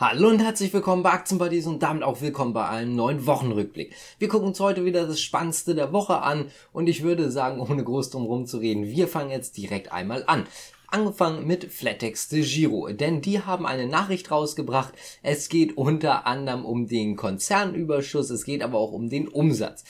Hallo und herzlich willkommen bei Aktienbuddies und damit auch willkommen bei einem neuen Wochenrückblick. Wir gucken uns heute wieder das Spannendste der Woche an und ich würde sagen, ohne groß drum herum zu reden, wir fangen jetzt direkt einmal an. Angefangen mit Flatex de Giro, denn die haben eine Nachricht rausgebracht. Es geht unter anderem um den Konzernüberschuss, es geht aber auch um den Umsatz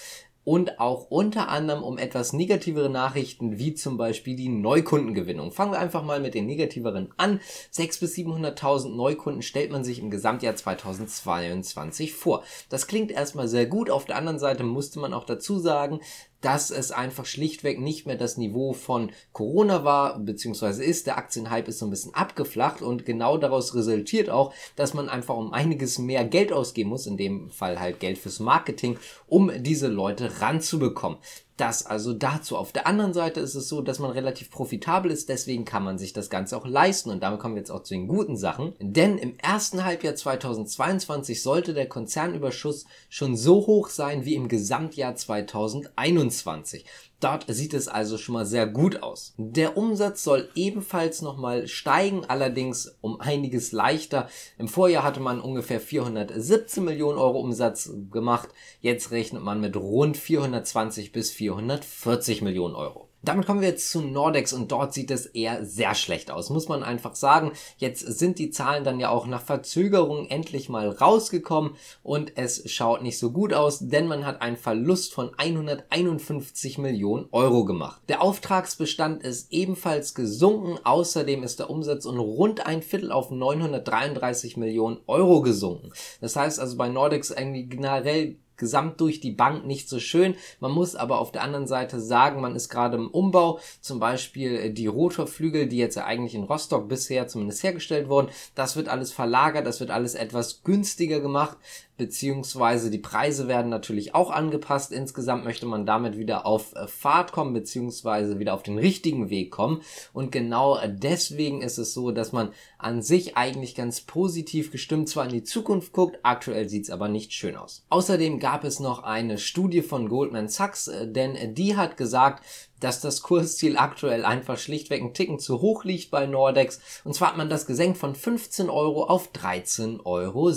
und auch unter anderem um etwas negativere Nachrichten, wie zum Beispiel die Neukundengewinnung. Fangen wir einfach mal mit den negativeren an. 600.000 bis 700.000 Neukunden stellt man sich im Gesamtjahr 2022 vor. Das klingt erstmal sehr gut. Auf der anderen Seite musste man auch dazu sagen, dass es einfach schlichtweg nicht mehr das Niveau von Corona war, beziehungsweise ist. Der Aktienhype ist so ein bisschen abgeflacht und genau daraus resultiert auch, dass man einfach um einiges mehr Geld ausgeben muss, in dem Fall halt Geld fürs Marketing, um diese Leute ranzubekommen. Das also dazu. Auf der anderen Seite ist es so, dass man relativ profitabel ist, deswegen kann man sich das Ganze auch leisten. Und damit kommen wir jetzt auch zu den guten Sachen. Denn im ersten Halbjahr 2022 sollte der Konzernüberschuss schon so hoch sein wie im Gesamtjahr 2021. Dort sieht es also schon mal sehr gut aus. Der Umsatz soll ebenfalls nochmal steigen, allerdings um einiges leichter. Im Vorjahr hatte man ungefähr 417 Millionen Euro Umsatz gemacht. Jetzt rechnet man mit rund 420 bis 440 Millionen Euro. Damit kommen wir jetzt zu Nordex und dort sieht es eher sehr schlecht aus, muss man einfach sagen. Jetzt sind die Zahlen dann ja auch nach Verzögerung endlich mal rausgekommen und es schaut nicht so gut aus, denn man hat einen Verlust von 151 Millionen Euro gemacht. Der Auftragsbestand ist ebenfalls gesunken, außerdem ist der Umsatz um rund ein Viertel auf 933 Millionen Euro gesunken. Das heißt also bei Nordex irgendwie generell gesamt durch die Bank nicht so schön. Man muss aber auf der anderen Seite sagen, man ist gerade im Umbau. Zum Beispiel äh, die Rotorflügel, die jetzt ja eigentlich in Rostock bisher zumindest hergestellt wurden. Das wird alles verlagert, das wird alles etwas günstiger gemacht beziehungsweise die Preise werden natürlich auch angepasst. Insgesamt möchte man damit wieder auf äh, Fahrt kommen, beziehungsweise wieder auf den richtigen Weg kommen. Und genau deswegen ist es so, dass man an sich eigentlich ganz positiv gestimmt zwar in die Zukunft guckt, aktuell sieht's aber nicht schön aus. Außerdem gab es noch eine Studie von Goldman Sachs, äh, denn die hat gesagt, dass das Kursziel aktuell einfach schlichtweg ein Ticken zu hoch liegt bei Nordex. Und zwar hat man das gesenkt von 15 Euro auf 13,70 Euro.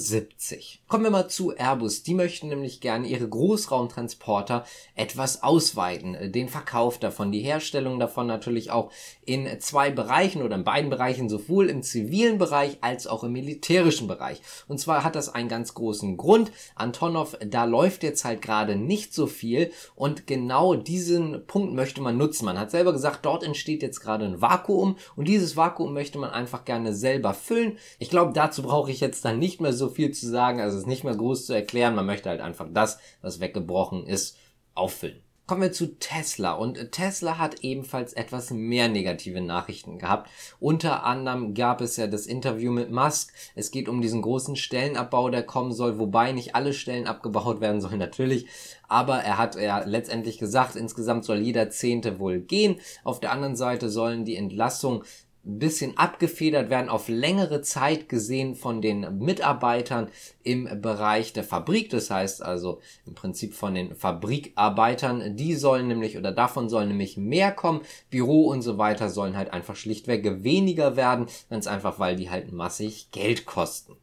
Kommen wir mal zu Airbus. Die möchten nämlich gerne ihre Großraumtransporter etwas ausweiten. Den Verkauf davon, die Herstellung davon natürlich auch in zwei Bereichen oder in beiden Bereichen, sowohl im zivilen Bereich als auch im militärischen Bereich. Und zwar hat das einen ganz großen Grund. Antonov, da läuft jetzt halt gerade nicht so viel und genau diesen Punkt möchte man man nutzen. Man hat selber gesagt, dort entsteht jetzt gerade ein Vakuum und dieses Vakuum möchte man einfach gerne selber füllen. Ich glaube, dazu brauche ich jetzt dann nicht mehr so viel zu sagen, also es ist nicht mehr groß zu erklären. Man möchte halt einfach das, was weggebrochen ist, auffüllen. Kommen wir zu Tesla und Tesla hat ebenfalls etwas mehr negative Nachrichten gehabt. Unter anderem gab es ja das Interview mit Musk. Es geht um diesen großen Stellenabbau, der kommen soll, wobei nicht alle Stellen abgebaut werden sollen natürlich. Aber er hat ja letztendlich gesagt, insgesamt soll jeder Zehnte wohl gehen. Auf der anderen Seite sollen die Entlassungen bisschen abgefedert werden, auf längere Zeit gesehen von den Mitarbeitern im Bereich der Fabrik. Das heißt also im Prinzip von den Fabrikarbeitern. Die sollen nämlich oder davon sollen nämlich mehr kommen. Büro und so weiter sollen halt einfach schlichtweg weniger werden. Ganz einfach, weil die halt massig Geld kosten.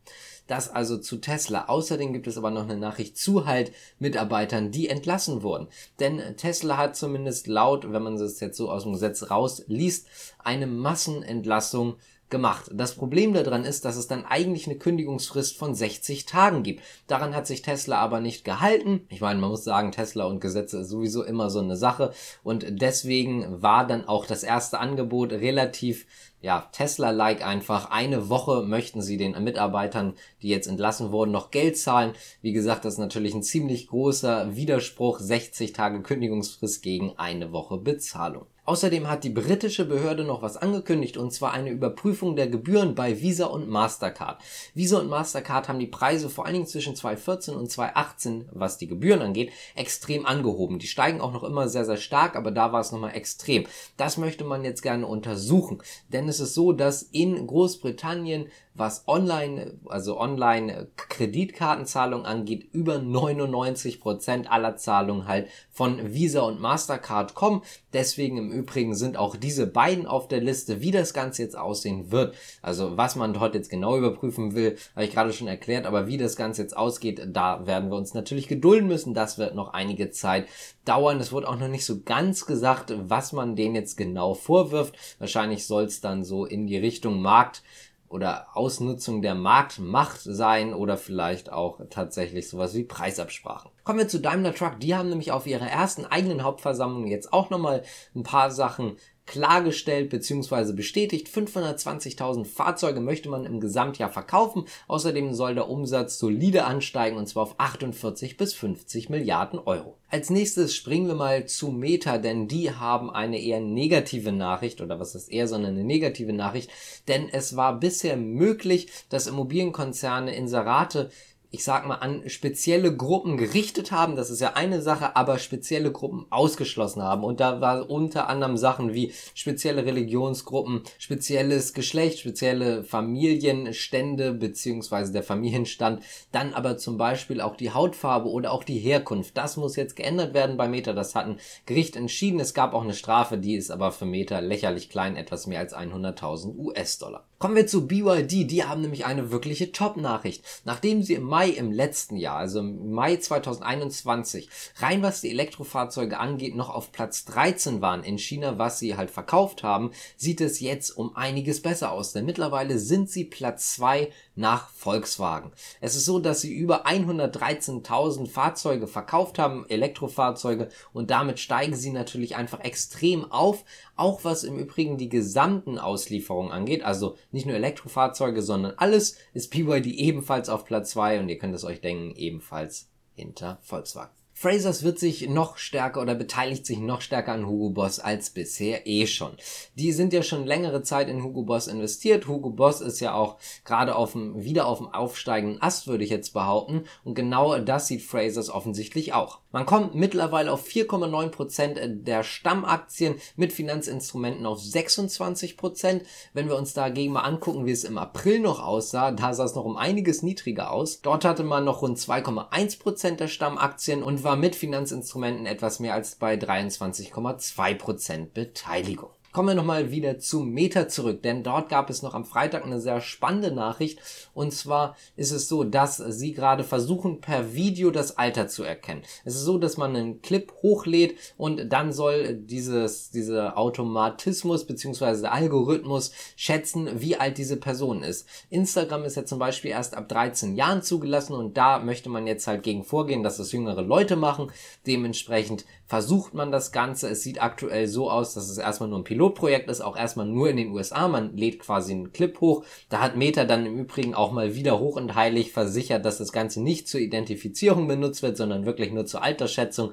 Das also zu Tesla. Außerdem gibt es aber noch eine Nachricht zu halt Mitarbeitern, die entlassen wurden. Denn Tesla hat zumindest laut, wenn man es jetzt so aus dem Gesetz rausliest, eine Massenentlassung gemacht. Das Problem daran ist, dass es dann eigentlich eine Kündigungsfrist von 60 Tagen gibt. Daran hat sich Tesla aber nicht gehalten. Ich meine, man muss sagen, Tesla und Gesetze ist sowieso immer so eine Sache und deswegen war dann auch das erste Angebot relativ ja, Tesla-like einfach. Eine Woche möchten sie den Mitarbeitern, die jetzt entlassen wurden, noch Geld zahlen. Wie gesagt, das ist natürlich ein ziemlich großer Widerspruch. 60 Tage Kündigungsfrist gegen eine Woche Bezahlung. Außerdem hat die britische Behörde noch was angekündigt und zwar eine Überprüfung der Gebühren bei Visa und Mastercard. Visa und Mastercard haben die Preise vor allen Dingen zwischen 2014 und 2018, was die Gebühren angeht, extrem angehoben. Die steigen auch noch immer sehr, sehr stark, aber da war es nochmal extrem. Das möchte man jetzt gerne untersuchen, denn Denn es ist so, dass in Großbritannien was online, also online Kreditkartenzahlung angeht, über 99 Prozent aller Zahlungen halt von Visa und Mastercard kommen. Deswegen im Übrigen sind auch diese beiden auf der Liste, wie das Ganze jetzt aussehen wird. Also was man dort jetzt genau überprüfen will, habe ich gerade schon erklärt, aber wie das Ganze jetzt ausgeht, da werden wir uns natürlich gedulden müssen. Das wird noch einige Zeit dauern. Es wurde auch noch nicht so ganz gesagt, was man denen jetzt genau vorwirft. Wahrscheinlich soll es dann so in die Richtung Markt oder Ausnutzung der Marktmacht sein oder vielleicht auch tatsächlich sowas wie Preisabsprachen. Kommen wir zu Daimler Truck. Die haben nämlich auf ihrer ersten eigenen Hauptversammlung jetzt auch nochmal ein paar Sachen klargestellt bzw. bestätigt. 520.000 Fahrzeuge möchte man im Gesamtjahr verkaufen. Außerdem soll der Umsatz solide ansteigen und zwar auf 48 bis 50 Milliarden Euro. Als nächstes springen wir mal zu Meta, denn die haben eine eher negative Nachricht oder was ist eher, sondern eine negative Nachricht, denn es war bisher möglich, dass Immobilienkonzerne Inserate ich sag mal, an spezielle Gruppen gerichtet haben, das ist ja eine Sache, aber spezielle Gruppen ausgeschlossen haben. Und da war unter anderem Sachen wie spezielle Religionsgruppen, spezielles Geschlecht, spezielle Familienstände beziehungsweise der Familienstand, dann aber zum Beispiel auch die Hautfarbe oder auch die Herkunft. Das muss jetzt geändert werden bei Meta. Das hat ein Gericht entschieden. Es gab auch eine Strafe, die ist aber für Meta lächerlich klein, etwas mehr als 100.000 US-Dollar. Kommen wir zu BYD. Die haben nämlich eine wirkliche Top-Nachricht. Nachdem sie im Mai im letzten Jahr, also im Mai 2021, rein was die Elektrofahrzeuge angeht, noch auf Platz 13 waren in China, was sie halt verkauft haben, sieht es jetzt um einiges besser aus. Denn mittlerweile sind sie Platz 2 nach Volkswagen. Es ist so, dass sie über 113.000 Fahrzeuge verkauft haben, Elektrofahrzeuge, und damit steigen sie natürlich einfach extrem auf, auch was im Übrigen die gesamten Auslieferungen angeht, also nicht nur Elektrofahrzeuge, sondern alles ist BYD ebenfalls auf Platz 2 und ihr könnt es euch denken, ebenfalls hinter Volkswagen. Frasers wird sich noch stärker oder beteiligt sich noch stärker an Hugo Boss als bisher eh schon. Die sind ja schon längere Zeit in Hugo Boss investiert. Hugo Boss ist ja auch gerade auf dem, wieder auf dem aufsteigenden Ast, würde ich jetzt behaupten. Und genau das sieht Frasers offensichtlich auch. Man kommt mittlerweile auf 4,9 Prozent der Stammaktien mit Finanzinstrumenten auf 26%. Prozent. Wenn wir uns dagegen mal angucken, wie es im April noch aussah, da sah es noch um einiges niedriger aus. Dort hatte man noch rund 2,1 Prozent der Stammaktien und war mit Finanzinstrumenten etwas mehr als bei 23,2% Beteiligung. Kommen wir nochmal wieder zu Meta zurück, denn dort gab es noch am Freitag eine sehr spannende Nachricht. Und zwar ist es so, dass sie gerade versuchen, per Video das Alter zu erkennen. Es ist so, dass man einen Clip hochlädt und dann soll dieses, dieser Automatismus bzw. der Algorithmus schätzen, wie alt diese Person ist. Instagram ist ja zum Beispiel erst ab 13 Jahren zugelassen und da möchte man jetzt halt gegen vorgehen, dass das jüngere Leute machen. Dementsprechend versucht man das Ganze. Es sieht aktuell so aus, dass es erstmal nur ein Pilotprojekt ist, auch erstmal nur in den USA. Man lädt quasi einen Clip hoch. Da hat Meta dann im Übrigen auch mal wieder hoch und heilig versichert, dass das Ganze nicht zur Identifizierung benutzt wird, sondern wirklich nur zur Altersschätzung.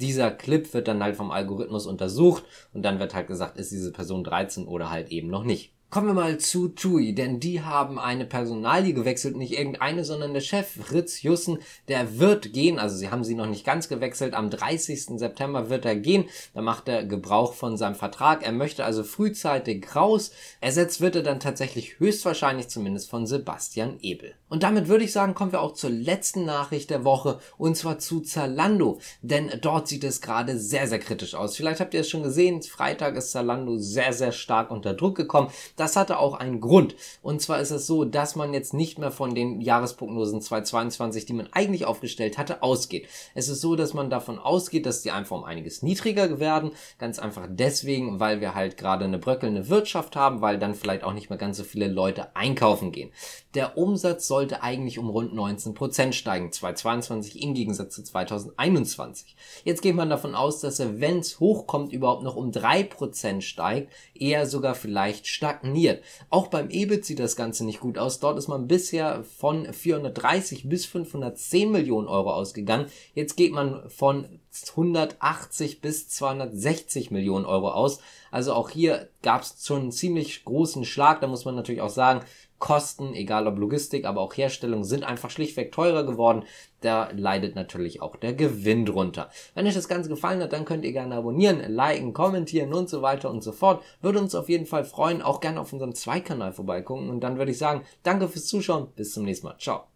Dieser Clip wird dann halt vom Algorithmus untersucht und dann wird halt gesagt, ist diese Person 13 oder halt eben noch nicht. Kommen wir mal zu TUI, denn die haben eine Personalie gewechselt, nicht irgendeine, sondern der Chef Fritz Jussen, der wird gehen, also sie haben sie noch nicht ganz gewechselt, am 30. September wird er gehen, da macht er Gebrauch von seinem Vertrag, er möchte also frühzeitig raus, ersetzt wird er dann tatsächlich höchstwahrscheinlich zumindest von Sebastian Ebel. Und damit würde ich sagen, kommen wir auch zur letzten Nachricht der Woche und zwar zu Zalando, denn dort sieht es gerade sehr, sehr kritisch aus. Vielleicht habt ihr es schon gesehen, Freitag ist Zalando sehr, sehr stark unter Druck gekommen. Das hatte auch einen Grund. Und zwar ist es so, dass man jetzt nicht mehr von den Jahresprognosen 2022, die man eigentlich aufgestellt hatte, ausgeht. Es ist so, dass man davon ausgeht, dass die einfach um einiges niedriger werden. Ganz einfach deswegen, weil wir halt gerade eine bröckelnde Wirtschaft haben, weil dann vielleicht auch nicht mehr ganz so viele Leute einkaufen gehen. Der Umsatz sollte eigentlich um rund 19% steigen, 2022 im Gegensatz zu 2021. Jetzt geht man davon aus, dass er, wenn es hochkommt, überhaupt noch um 3% steigt, eher sogar vielleicht stagniert. Auch beim EBIT sieht das Ganze nicht gut aus. Dort ist man bisher von 430 bis 510 Millionen Euro ausgegangen. Jetzt geht man von 180 bis 260 Millionen Euro aus. Also auch hier gab es schon einen ziemlich großen Schlag. Da muss man natürlich auch sagen, Kosten, egal ob Logistik, aber auch Herstellung, sind einfach schlichtweg teurer geworden. Da leidet natürlich auch der Gewinn drunter. Wenn euch das Ganze gefallen hat, dann könnt ihr gerne abonnieren, liken, kommentieren und so weiter und so fort. Würde uns auf jeden Fall freuen. Auch gerne auf unserem Zweikanal vorbeigucken. Und dann würde ich sagen, danke fürs Zuschauen. Bis zum nächsten Mal. Ciao.